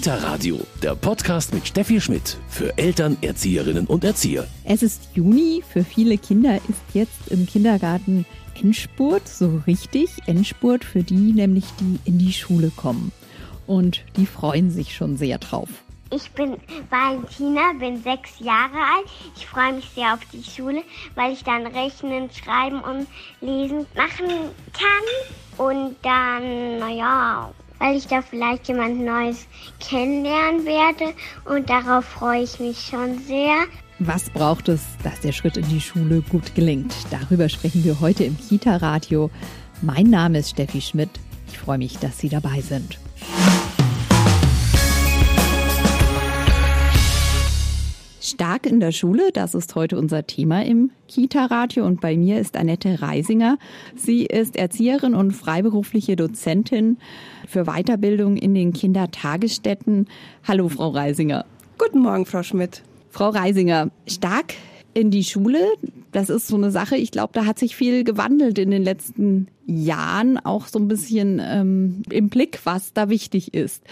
Kita Radio, der Podcast mit Steffi Schmidt für Eltern, Erzieherinnen und Erzieher. Es ist Juni, für viele Kinder ist jetzt im Kindergarten Endspurt, so richtig Endspurt für die nämlich, die in die Schule kommen. Und die freuen sich schon sehr drauf. Ich bin Valentina, bin sechs Jahre alt. Ich freue mich sehr auf die Schule, weil ich dann rechnen, schreiben und lesen machen kann. Und dann, naja, weil ich da vielleicht jemand Neues kennenlernen werde. Und darauf freue ich mich schon sehr. Was braucht es, dass der Schritt in die Schule gut gelingt? Darüber sprechen wir heute im Kita-Radio. Mein Name ist Steffi Schmidt. Ich freue mich, dass Sie dabei sind. Stark in der Schule, das ist heute unser Thema im Kita-Radio und bei mir ist Annette Reisinger. Sie ist Erzieherin und freiberufliche Dozentin für Weiterbildung in den Kindertagesstätten. Hallo, Frau Reisinger. Guten Morgen, Frau Schmidt. Frau Reisinger, stark in die Schule, das ist so eine Sache, ich glaube, da hat sich viel gewandelt in den letzten Jahren, auch so ein bisschen ähm, im Blick, was da wichtig ist.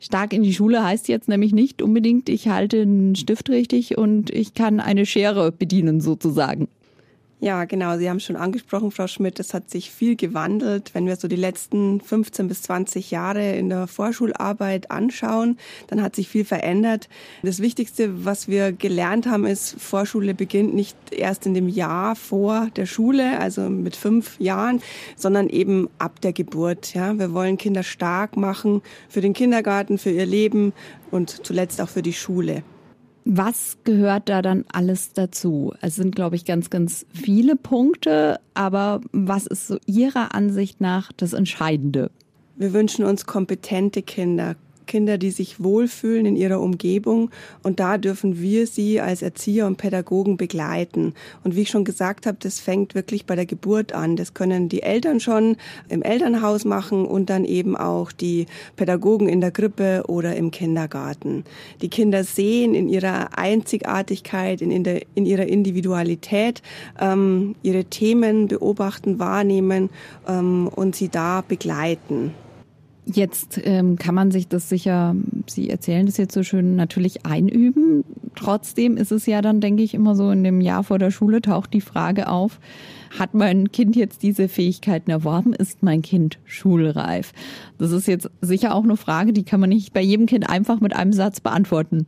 Stark in die Schule heißt jetzt nämlich nicht unbedingt, ich halte einen Stift richtig und ich kann eine Schere bedienen sozusagen. Ja, genau. Sie haben schon angesprochen, Frau Schmidt, es hat sich viel gewandelt. Wenn wir so die letzten 15 bis 20 Jahre in der Vorschularbeit anschauen, dann hat sich viel verändert. Das Wichtigste, was wir gelernt haben, ist, Vorschule beginnt nicht erst in dem Jahr vor der Schule, also mit fünf Jahren, sondern eben ab der Geburt. Ja, wir wollen Kinder stark machen für den Kindergarten, für ihr Leben und zuletzt auch für die Schule. Was gehört da dann alles dazu? Es sind, glaube ich, ganz, ganz viele Punkte, aber was ist so Ihrer Ansicht nach das Entscheidende? Wir wünschen uns kompetente Kinder, Kinder, die sich wohlfühlen in ihrer Umgebung. Und da dürfen wir sie als Erzieher und Pädagogen begleiten. Und wie ich schon gesagt habe, das fängt wirklich bei der Geburt an. Das können die Eltern schon im Elternhaus machen und dann eben auch die Pädagogen in der Krippe oder im Kindergarten. Die Kinder sehen in ihrer Einzigartigkeit, in, in, der, in ihrer Individualität ähm, ihre Themen beobachten, wahrnehmen ähm, und sie da begleiten. Jetzt ähm, kann man sich das sicher, Sie erzählen das jetzt so schön, natürlich einüben. Trotzdem ist es ja dann, denke ich, immer so in dem Jahr vor der Schule taucht die Frage auf, hat mein Kind jetzt diese Fähigkeiten erworben? Ist mein Kind schulreif? Das ist jetzt sicher auch eine Frage, die kann man nicht bei jedem Kind einfach mit einem Satz beantworten.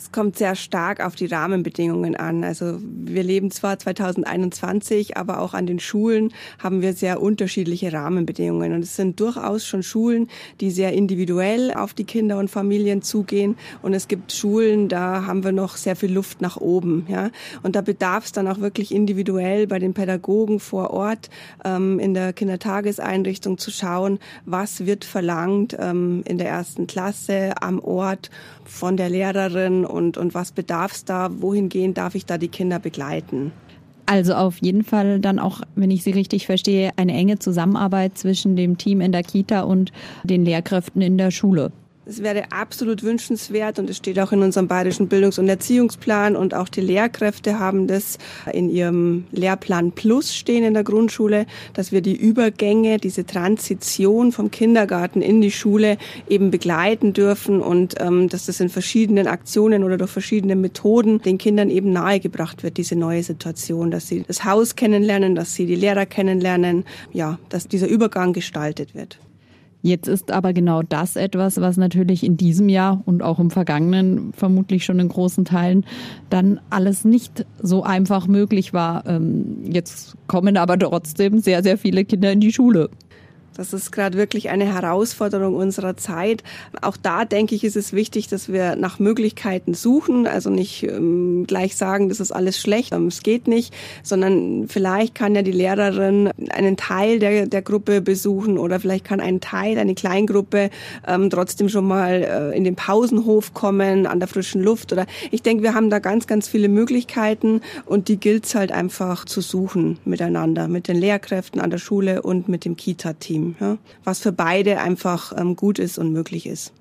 Es kommt sehr stark auf die Rahmenbedingungen an. Also wir leben zwar 2021, aber auch an den Schulen haben wir sehr unterschiedliche Rahmenbedingungen. Und es sind durchaus schon Schulen, die sehr individuell auf die Kinder und Familien zugehen. Und es gibt Schulen, da haben wir noch sehr viel Luft nach oben. Ja? Und da bedarf es dann auch wirklich individuell bei den Pädagogen vor Ort ähm, in der Kindertageseinrichtung zu schauen, was wird verlangt ähm, in der ersten Klasse am Ort von der Lehrerin und, und was bedarf es da, wohingehend darf ich da die Kinder begleiten. Also auf jeden Fall dann auch, wenn ich Sie richtig verstehe, eine enge Zusammenarbeit zwischen dem Team in der Kita und den Lehrkräften in der Schule. Es wäre absolut wünschenswert und es steht auch in unserem bayerischen Bildungs- und Erziehungsplan und auch die Lehrkräfte haben das in ihrem Lehrplan Plus stehen in der Grundschule, dass wir die Übergänge, diese Transition vom Kindergarten in die Schule eben begleiten dürfen und ähm, dass das in verschiedenen Aktionen oder durch verschiedene Methoden den Kindern eben nahegebracht wird, diese neue Situation, dass sie das Haus kennenlernen, dass sie die Lehrer kennenlernen, ja, dass dieser Übergang gestaltet wird. Jetzt ist aber genau das etwas, was natürlich in diesem Jahr und auch im vergangenen vermutlich schon in großen Teilen dann alles nicht so einfach möglich war. Ähm, jetzt kommen aber trotzdem sehr, sehr viele Kinder in die Schule. Das ist gerade wirklich eine Herausforderung unserer Zeit. Auch da denke ich, ist es wichtig, dass wir nach Möglichkeiten suchen. Also nicht ähm, gleich sagen, das ist alles schlecht, ähm, es geht nicht, sondern vielleicht kann ja die Lehrerin einen Teil der, der Gruppe besuchen oder vielleicht kann ein Teil, eine Kleingruppe ähm, trotzdem schon mal äh, in den Pausenhof kommen, an der frischen Luft. Oder ich denke, wir haben da ganz, ganz viele Möglichkeiten und die gilt es halt einfach zu suchen miteinander, mit den Lehrkräften an der Schule und mit dem Kita-Team ja, was für beide einfach ähm, gut ist und möglich ist.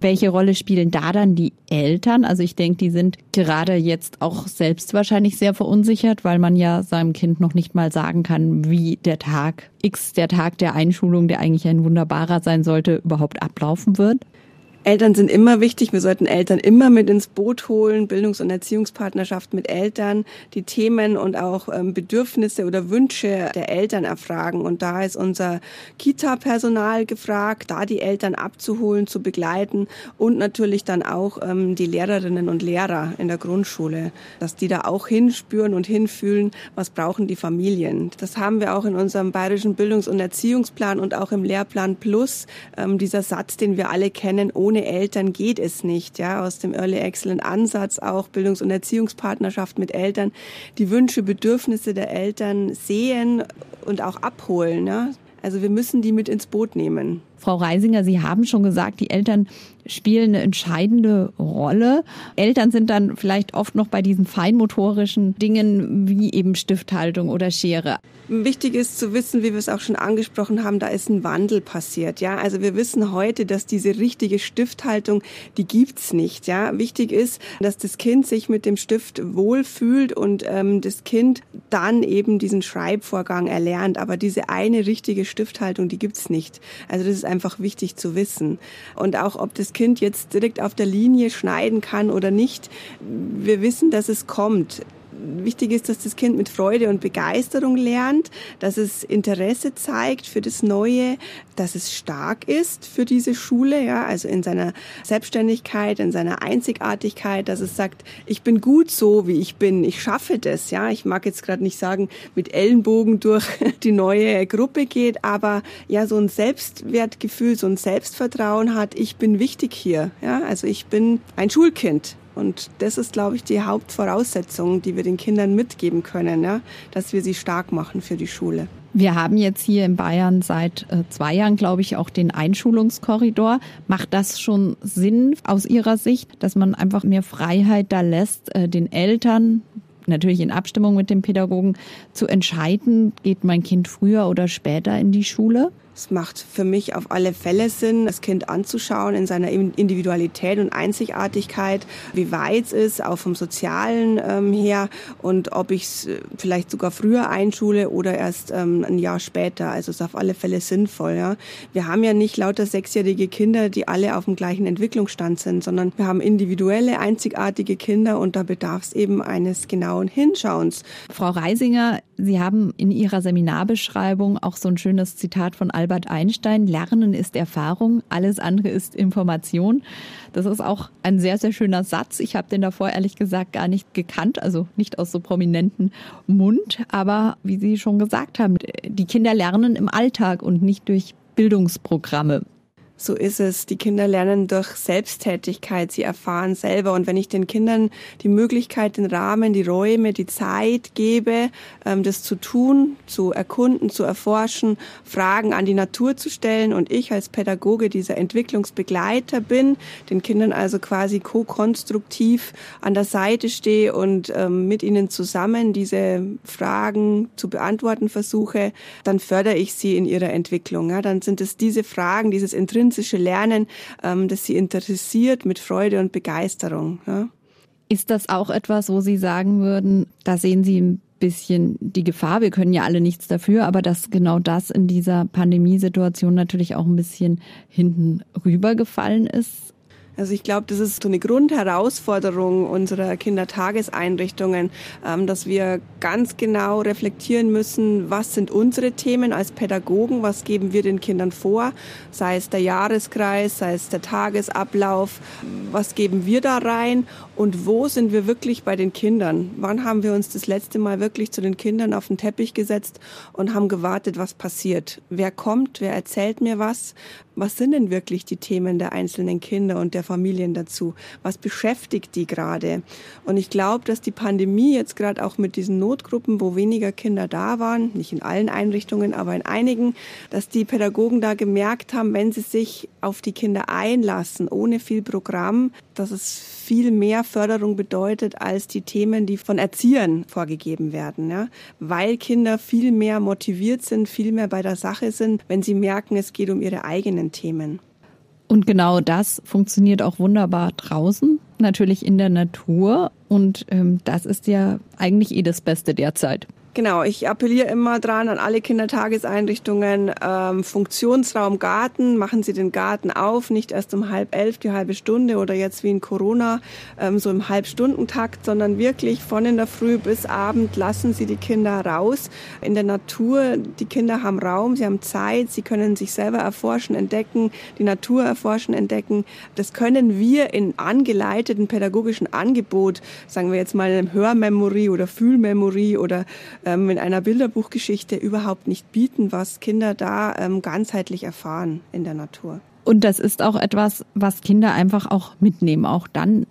Welche Rolle spielen da dann die Eltern? Also ich denke, die sind gerade jetzt auch selbst wahrscheinlich sehr verunsichert, weil man ja seinem Kind noch nicht mal sagen kann, wie der Tag X, der Tag der Einschulung, der eigentlich ein wunderbarer sein sollte, überhaupt ablaufen wird. Eltern sind immer wichtig. Wir sollten Eltern immer mit ins Boot holen. Bildungs- und Erziehungspartnerschaft mit Eltern, die Themen und auch ähm, Bedürfnisse oder Wünsche der Eltern erfragen. Und da ist unser Kita-Personal gefragt, da die Eltern abzuholen, zu begleiten und natürlich dann auch ähm, die Lehrerinnen und Lehrer in der Grundschule, dass die da auch hinspüren und hinfühlen, was brauchen die Familien. Das haben wir auch in unserem bayerischen Bildungs- und Erziehungsplan und auch im Lehrplan Plus. Ähm, dieser Satz, den wir alle kennen, ohne ohne Eltern geht es nicht. Ja, aus dem Early Excellent Ansatz auch Bildungs- und Erziehungspartnerschaft mit Eltern, die Wünsche, Bedürfnisse der Eltern sehen und auch abholen. Ja? Also wir müssen die mit ins Boot nehmen. Frau Reisinger, Sie haben schon gesagt, die Eltern spielen eine entscheidende Rolle. Eltern sind dann vielleicht oft noch bei diesen feinmotorischen Dingen wie eben Stifthaltung oder Schere. Wichtig ist zu wissen, wie wir es auch schon angesprochen haben, da ist ein Wandel passiert. Ja, also wir wissen heute, dass diese richtige Stifthaltung, die gibt's nicht. Ja, wichtig ist, dass das Kind sich mit dem Stift wohlfühlt und ähm, das Kind dann eben diesen Schreibvorgang erlernt. Aber diese eine richtige Stifthaltung, die gibt's nicht. Also das ist einfach wichtig zu wissen. Und auch, ob das Kind jetzt direkt auf der Linie schneiden kann oder nicht, wir wissen, dass es kommt wichtig ist, dass das Kind mit Freude und Begeisterung lernt, dass es Interesse zeigt für das Neue, dass es stark ist für diese Schule, ja, also in seiner Selbstständigkeit, in seiner Einzigartigkeit, dass es sagt, ich bin gut so, wie ich bin, ich schaffe das, ja. Ich mag jetzt gerade nicht sagen, mit Ellenbogen durch die neue Gruppe geht, aber ja, so ein Selbstwertgefühl, so ein Selbstvertrauen hat, ich bin wichtig hier, ja. Also ich bin ein Schulkind. Und das ist, glaube ich, die Hauptvoraussetzung, die wir den Kindern mitgeben können, ja? dass wir sie stark machen für die Schule. Wir haben jetzt hier in Bayern seit äh, zwei Jahren, glaube ich, auch den Einschulungskorridor. Macht das schon Sinn aus Ihrer Sicht, dass man einfach mehr Freiheit da lässt, äh, den Eltern, natürlich in Abstimmung mit dem Pädagogen, zu entscheiden, geht mein Kind früher oder später in die Schule? Es macht für mich auf alle Fälle Sinn, das Kind anzuschauen in seiner Individualität und Einzigartigkeit, wie weit es ist, auch vom Sozialen ähm, her und ob ich es äh, vielleicht sogar früher einschule oder erst ähm, ein Jahr später. Also es ist auf alle Fälle sinnvoll. Ja. Wir haben ja nicht lauter sechsjährige Kinder, die alle auf dem gleichen Entwicklungsstand sind, sondern wir haben individuelle, einzigartige Kinder und da bedarf es eben eines genauen Hinschauens. Frau Reisinger, Sie haben in Ihrer Seminarbeschreibung auch so ein schönes Zitat von Albert Einstein, Lernen ist Erfahrung, alles andere ist Information. Das ist auch ein sehr, sehr schöner Satz. Ich habe den davor ehrlich gesagt gar nicht gekannt, also nicht aus so prominenten Mund. Aber wie Sie schon gesagt haben, die Kinder lernen im Alltag und nicht durch Bildungsprogramme. So ist es. Die Kinder lernen durch Selbsttätigkeit. Sie erfahren selber. Und wenn ich den Kindern die Möglichkeit, den Rahmen, die Räume, die Zeit gebe, ähm, das zu tun, zu erkunden, zu erforschen, Fragen an die Natur zu stellen und ich als Pädagoge dieser Entwicklungsbegleiter bin, den Kindern also quasi co-konstruktiv an der Seite stehe und ähm, mit ihnen zusammen diese Fragen zu beantworten versuche, dann fördere ich sie in ihrer Entwicklung. Dann sind es diese Fragen, dieses Intrinsisch intrinsische Lernen, ähm, das sie interessiert mit Freude und Begeisterung. Ja. Ist das auch etwas, wo Sie sagen würden, da sehen Sie ein bisschen die Gefahr, wir können ja alle nichts dafür, aber dass genau das in dieser Pandemiesituation natürlich auch ein bisschen hinten rübergefallen ist? Also ich glaube, das ist so eine Grundherausforderung unserer Kindertageseinrichtungen, ähm, dass wir ganz genau reflektieren müssen, was sind unsere Themen als Pädagogen, was geben wir den Kindern vor, sei es der Jahreskreis, sei es der Tagesablauf, was geben wir da rein und wo sind wir wirklich bei den Kindern? Wann haben wir uns das letzte Mal wirklich zu den Kindern auf den Teppich gesetzt und haben gewartet, was passiert? Wer kommt? Wer erzählt mir was? Was sind denn wirklich die Themen der einzelnen Kinder und der Familien dazu? Was beschäftigt die gerade? Und ich glaube, dass die Pandemie jetzt gerade auch mit diesen Notgruppen, wo weniger Kinder da waren, nicht in allen Einrichtungen, aber in einigen, dass die Pädagogen da gemerkt haben, wenn sie sich auf die Kinder einlassen, ohne viel Programm, dass es viel mehr Förderung bedeutet als die Themen, die von Erziehern vorgegeben werden, ja? weil Kinder viel mehr motiviert sind, viel mehr bei der Sache sind, wenn sie merken, es geht um ihre eigenen Themen. Und genau das funktioniert auch wunderbar draußen, natürlich in der Natur. Und ähm, das ist ja eigentlich eh das Beste derzeit. Genau, ich appelliere immer dran an alle Kindertageseinrichtungen, ähm, Funktionsraum Garten, machen Sie den Garten auf, nicht erst um halb elf die halbe Stunde oder jetzt wie in Corona ähm, so im Halbstundentakt, sondern wirklich von in der Früh bis Abend lassen Sie die Kinder raus in der Natur. Die Kinder haben Raum, sie haben Zeit, sie können sich selber erforschen, entdecken, die Natur erforschen, entdecken. Das können wir in angeleiteten pädagogischen Angebot, sagen wir jetzt mal in einem Hörmemory oder Fühlmemory oder ähm, in einer Bilderbuchgeschichte überhaupt nicht bieten, was Kinder da ähm, ganzheitlich erfahren in der Natur. Und das ist auch etwas, was Kinder einfach auch mitnehmen, auch dann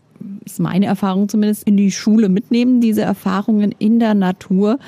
ist meine Erfahrung zumindest, in die Schule mitnehmen, diese Erfahrungen in der Natur,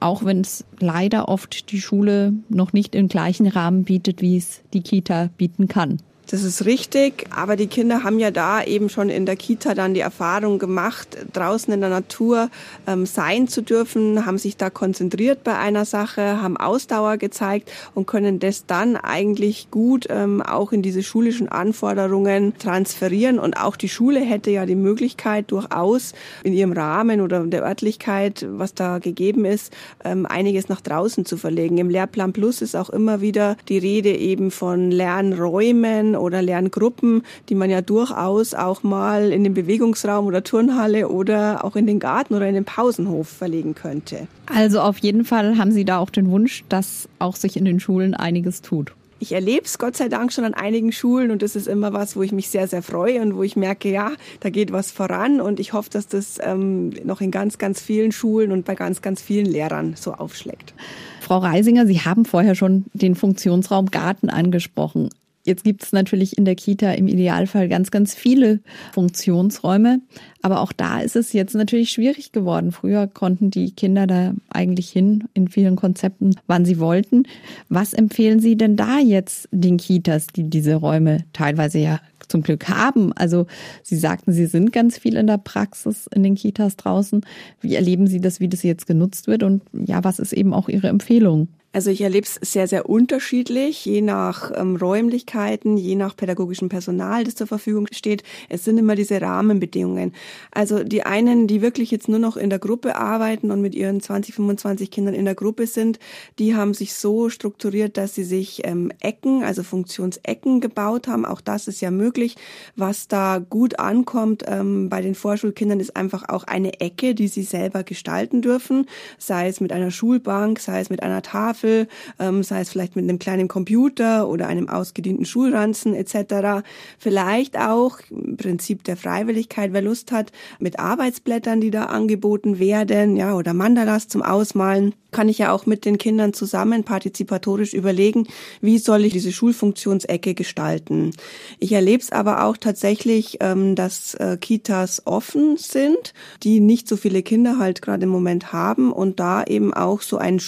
auch wenn es leider oft die Schule noch nicht im gleichen Rahmen bietet, wie es die Kita bieten kann. Das ist richtig, aber die Kinder haben ja da eben schon in der Kita dann die Erfahrung gemacht, draußen in der Natur ähm, sein zu dürfen, haben sich da konzentriert bei einer Sache, haben Ausdauer gezeigt und können das dann eigentlich gut ähm, auch in diese schulischen Anforderungen transferieren. Und auch die Schule hätte ja die Möglichkeit, durchaus in ihrem Rahmen oder der Örtlichkeit, was da gegeben ist, ähm, einiges nach draußen zu verlegen. Im Lehrplan Plus ist auch immer wieder die Rede eben von Lernräumen oder Lerngruppen, die man ja durchaus auch mal in den Bewegungsraum oder Turnhalle oder auch in den Garten oder in den Pausenhof verlegen könnte. Also auf jeden Fall haben Sie da auch den Wunsch, dass auch sich in den Schulen einiges tut ich erlebe es Gott sei Dank schon an einigen Schulen und das ist immer was, wo ich mich sehr, sehr freue und wo ich merke, ja, da geht was voran und ich hoffe, dass das ähm, noch in ganz, ganz vielen Schulen und bei ganz, ganz vielen Lehrern so aufschlägt. Frau Reisinger, Sie haben vorher schon den Funktionsraum Garten angesprochen. Jetzt gibt es natürlich in der Kita im Idealfall ganz, ganz viele Funktionsräume. Aber auch da ist es jetzt natürlich schwierig geworden. Früher konnten die Kinder da eigentlich hin in vielen Konzepten, wann sie wollten. Was empfehlen Sie denn da jetzt den Kitas, die diese Räume teilweise ja zum Glück haben? Also Sie sagten, Sie sind ganz viel in der Praxis in den Kitas draußen. Wie erleben Sie das, wie das jetzt genutzt wird? Und ja, was ist eben auch Ihre Empfehlung? Also ich erlebe es sehr, sehr unterschiedlich, je nach ähm, Räumlichkeiten, je nach pädagogischem Personal, das zur Verfügung steht. Es sind immer diese Rahmenbedingungen. Also die einen, die wirklich jetzt nur noch in der Gruppe arbeiten und mit ihren 20, 25 Kindern in der Gruppe sind, die haben sich so strukturiert, dass sie sich ähm, Ecken, also Funktionsecken gebaut haben. Auch das ist ja möglich. Was da gut ankommt ähm, bei den Vorschulkindern ist einfach auch eine Ecke, die sie selber gestalten dürfen, sei es mit einer Schulbank, sei es mit einer Tafel Tafel, ähm, sei es vielleicht mit einem kleinen Computer oder einem ausgedienten Schulranzen etc. Vielleicht auch im Prinzip der Freiwilligkeit, wer Lust hat, mit Arbeitsblättern, die da angeboten werden, ja, oder Mandalas zum Ausmalen kann ich ja auch mit den Kindern zusammen partizipatorisch überlegen, wie soll ich diese Schulfunktionsecke gestalten. Ich erlebe es aber auch tatsächlich, ähm, dass äh, Kitas offen sind, die nicht so viele Kinder halt gerade im Moment haben und da eben auch so ein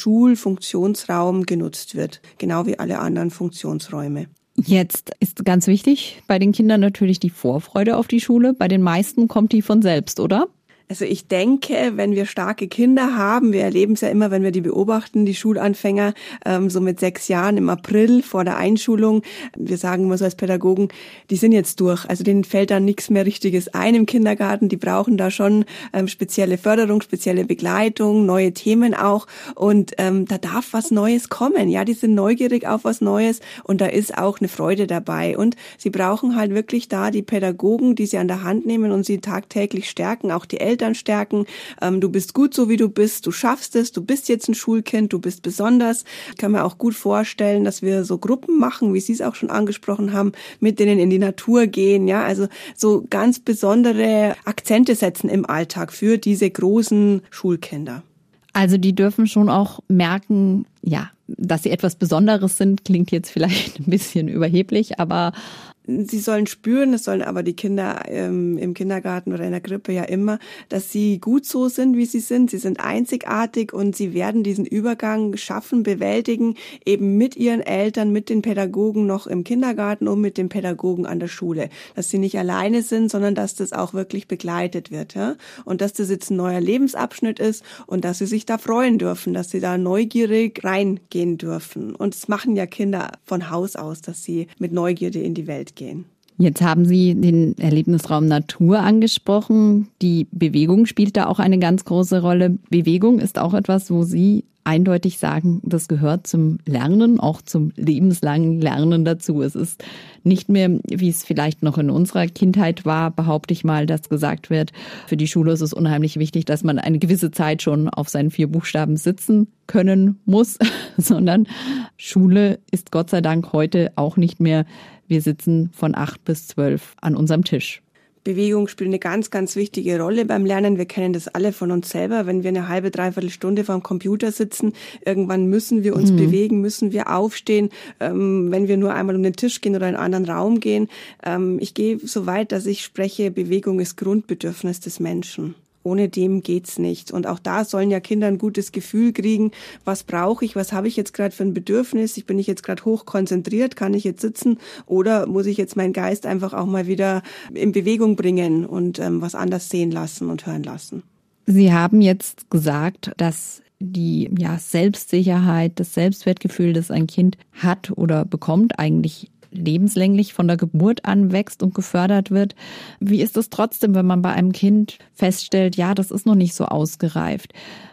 Schulfunktionsraum genutzt wird, genau wie alle anderen Funktionsräume. Jetzt ist ganz wichtig bei den Kindern natürlich die Vorfreude auf die Schule. Bei den meisten kommt die von selbst, oder? Also ich denke, wenn wir starke Kinder haben, wir erleben es ja immer, wenn wir die beobachten, die Schulanfänger ähm, so mit sechs Jahren im April vor der Einschulung, wir sagen immer so als Pädagogen, die sind jetzt durch. Also denen fällt da nichts mehr Richtiges ein im Kindergarten. Die brauchen da schon ähm, spezielle Förderung, spezielle Begleitung, neue Themen auch. Und ähm, da darf was Neues kommen. Ja, die sind neugierig auf was Neues und da ist auch eine Freude dabei. Und sie brauchen halt wirklich da die Pädagogen, die sie an der Hand nehmen und sie tagtäglich stärken, auch die Eltern Eltern stärken. Ähm, du bist gut so, wie du bist. Du schaffst es. Du bist jetzt ein Schulkind. Du bist besonders. Ich kann mir auch gut vorstellen, dass wir so Gruppen machen, wie Sie es auch schon angesprochen haben, mit denen in die Natur gehen. Ja, also so ganz besondere Akzente setzen im Alltag für diese großen Schulkinder. Also die dürfen schon auch merken, ja, dass sie etwas Besonderes sind, klingt jetzt vielleicht ein bisschen überheblich, aber sie sollen spüren, das sollen aber die Kinder ähm, im Kindergarten oder in der Krippe ja immer, dass sie gut so sind, wie sie sind. Sie sind einzigartig und sie werden diesen Übergang schaffen, bewältigen, eben mit ihren Eltern, mit den Pädagogen noch im Kindergarten und mit den Pädagogen an der Schule. Dass sie nicht alleine sind, sondern dass das auch wirklich begleitet wird. Ja? Und dass das jetzt ein neuer Lebensabschnitt ist und dass sie sich da freuen dürfen, dass sie da neugierig reingehen dürfen. Und das machen ja Kinder von Haus aus, dass sie mit Neugierde in die Welt gehen. Jetzt haben Sie den Erlebnisraum Natur angesprochen. Die Bewegung spielt da auch eine ganz große Rolle. Bewegung ist auch etwas, wo Sie eindeutig sagen, das gehört zum Lernen, auch zum lebenslangen Lernen dazu. Es ist nicht mehr, wie es vielleicht noch in unserer Kindheit war, behaupte ich mal, dass gesagt wird, für die Schule ist es unheimlich wichtig, dass man eine gewisse Zeit schon auf seinen vier Buchstaben sitzen können muss, sondern Schule ist Gott sei Dank heute auch nicht mehr, wir sitzen von acht bis zwölf an unserem Tisch. Bewegung spielt eine ganz, ganz wichtige Rolle beim Lernen. Wir kennen das alle von uns selber. Wenn wir eine halbe, dreiviertel Stunde vor dem Computer sitzen, irgendwann müssen wir uns mhm. bewegen, müssen wir aufstehen. Ähm, wenn wir nur einmal um den Tisch gehen oder in einen anderen Raum gehen. Ähm, ich gehe so weit, dass ich spreche, Bewegung ist Grundbedürfnis des Menschen. Ohne dem geht's nicht. Und auch da sollen ja Kinder ein gutes Gefühl kriegen. Was brauche ich? Was habe ich jetzt gerade für ein Bedürfnis? Ich bin ich jetzt gerade hoch konzentriert? Kann ich jetzt sitzen? Oder muss ich jetzt meinen Geist einfach auch mal wieder in Bewegung bringen und ähm, was anders sehen lassen und hören lassen? Sie haben jetzt gesagt, dass die ja, Selbstsicherheit, das Selbstwertgefühl, das ein Kind hat oder bekommt, eigentlich lebenslänglich von der Geburt an wächst und gefördert wird. Wie ist es trotzdem, wenn man bei einem Kind feststellt, ja, das ist noch nicht so ausgereift?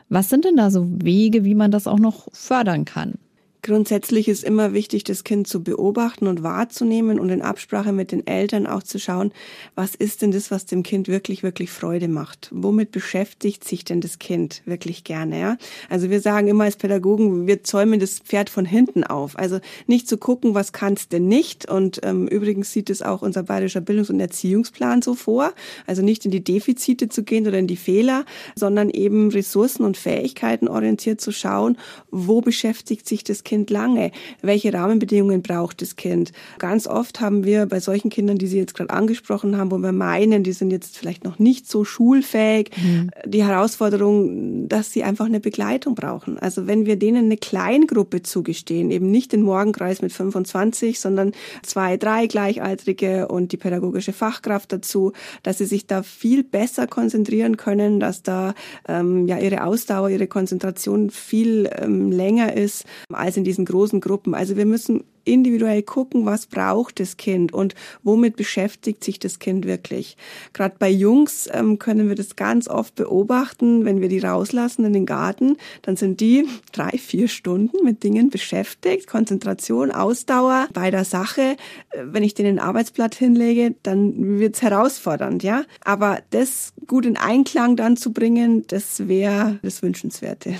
Was sind denn da so Wege, wie man das auch noch fördern kann? Grundsätzlich ist immer wichtig, das Kind zu beobachten und wahrzunehmen und in Absprache mit den Eltern auch zu schauen, was ist denn das, was dem Kind wirklich, wirklich Freude macht? Womit beschäftigt sich denn das Kind wirklich gerne? Ja? Also wir sagen immer als Pädagogen, wir zäumen das Pferd von hinten auf. Also nicht zu gucken, was kannst denn nicht? Und ähm, übrigens sieht es auch unser bayerischer Bildungs- und Erziehungsplan so vor. Also nicht in die Defizite zu gehen oder in die Fehler, sondern eben Ressourcen und Fähigkeiten orientiert zu schauen, wo beschäftigt sich das Kind lange? Welche Rahmenbedingungen braucht das Kind? Ganz oft haben wir bei solchen Kindern, die Sie jetzt gerade angesprochen haben, wo wir meinen, die sind jetzt vielleicht noch nicht so schulfähig, mhm. die Herausforderung, dass sie einfach eine Begleitung brauchen. Also wenn wir denen eine Kleingruppe zugestehen, eben nicht den Morgenkreis mit 25, sondern zwei, drei Gleichaltrige und die pädagogische Fachkraft dazu, dass sie sich da viel besser konzentrieren können, dass da ähm, ja ihre Ausdauer, ihre Konzentration viel ähm, länger ist als in diesen großen Gruppen. Also wir müssen individuell gucken, was braucht das Kind und womit beschäftigt sich das Kind wirklich. Gerade bei Jungs ähm, können wir das ganz oft beobachten, wenn wir die rauslassen in den Garten, dann sind die drei, vier Stunden mit Dingen beschäftigt, Konzentration, Ausdauer bei der Sache. Äh, wenn ich denen ein Arbeitsblatt hinlege, dann wird's herausfordernd, ja. Aber das gut in Einklang dann zu bringen, das wäre das Wünschenswerte.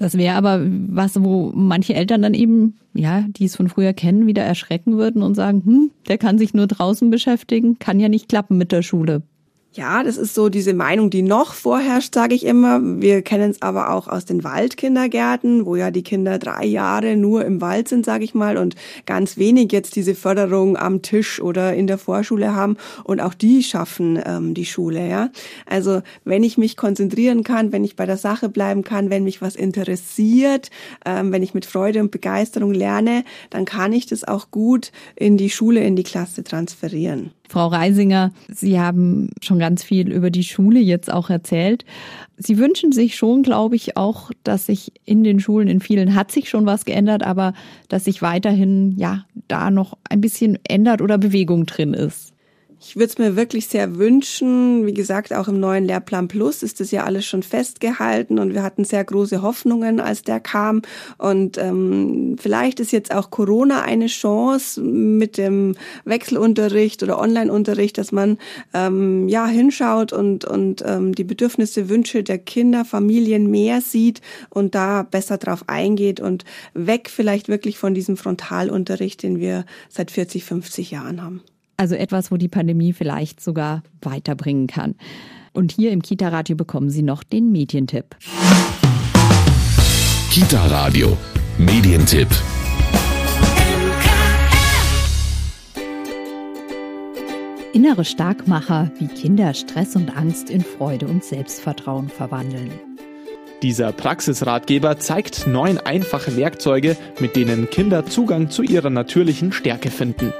Das wäre aber was, wo manche Eltern dann eben, ja, die es von früher kennen, wieder erschrecken würden und sagen, hm, der kann sich nur draußen beschäftigen, kann ja nicht klappen mit der Schule. Ja, das ist so diese Meinung, die noch vorherrscht, sage ich immer. Wir kennen es aber auch aus den Waldkindergärten, wo ja die Kinder drei Jahre nur im Wald sind, sage ich mal, und ganz wenig jetzt diese Förderung am Tisch oder in der Vorschule haben. Und auch die schaffen ähm, die Schule. Ja, also wenn ich mich konzentrieren kann, wenn ich bei der Sache bleiben kann, wenn mich was interessiert, ähm, wenn ich mit Freude und Begeisterung lerne, dann kann ich das auch gut in die Schule, in die Klasse transferieren. Frau Reisinger, Sie haben schon ganz viel über die Schule jetzt auch erzählt. Sie wünschen sich schon, glaube ich, auch, dass sich in den Schulen, in vielen hat sich schon was geändert, aber dass sich weiterhin, ja, da noch ein bisschen ändert oder Bewegung drin ist. Ich würde es mir wirklich sehr wünschen. Wie gesagt, auch im neuen Lehrplan Plus ist das ja alles schon festgehalten und wir hatten sehr große Hoffnungen, als der kam. Und ähm, vielleicht ist jetzt auch Corona eine Chance mit dem Wechselunterricht oder Onlineunterricht, dass man ähm, ja hinschaut und und ähm, die Bedürfnisse, Wünsche der Kinder, Familien mehr sieht und da besser drauf eingeht und weg vielleicht wirklich von diesem Frontalunterricht, den wir seit 40, 50 Jahren haben. Also etwas, wo die Pandemie vielleicht sogar weiterbringen kann. Und hier im Kita-Radio bekommen Sie noch den Medientipp. Kita-Radio, Medientipp. Innere Starkmacher, wie Kinder Stress und Angst in Freude und Selbstvertrauen verwandeln. Dieser Praxisratgeber zeigt neun einfache Werkzeuge, mit denen Kinder Zugang zu ihrer natürlichen Stärke finden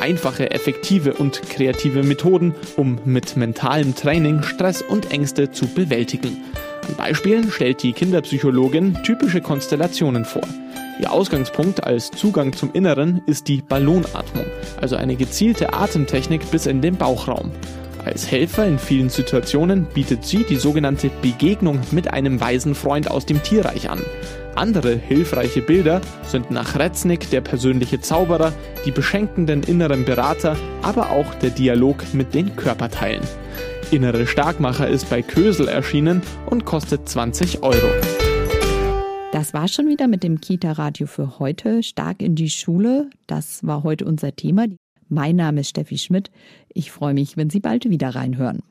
einfache, effektive und kreative Methoden, um mit mentalem Training Stress und Ängste zu bewältigen. An Beispielen stellt die Kinderpsychologin typische Konstellationen vor. Ihr Ausgangspunkt als Zugang zum Inneren ist die Ballonatmung, also eine gezielte Atemtechnik bis in den Bauchraum. Als Helfer in vielen Situationen bietet sie die sogenannte Begegnung mit einem weisen Freund aus dem Tierreich an. Andere hilfreiche Bilder sind nach Retznick der persönliche Zauberer, die beschenkenden inneren Berater, aber auch der Dialog mit den Körperteilen. Innere Starkmacher ist bei Kösel erschienen und kostet 20 Euro. Das war schon wieder mit dem Kita-Radio für heute. Stark in die Schule. Das war heute unser Thema. Mein Name ist Steffi Schmidt. Ich freue mich, wenn Sie bald wieder reinhören.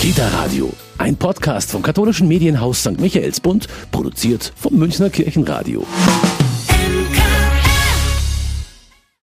Kita Radio, ein Podcast vom katholischen Medienhaus St. Michaelsbund, produziert vom Münchner Kirchenradio.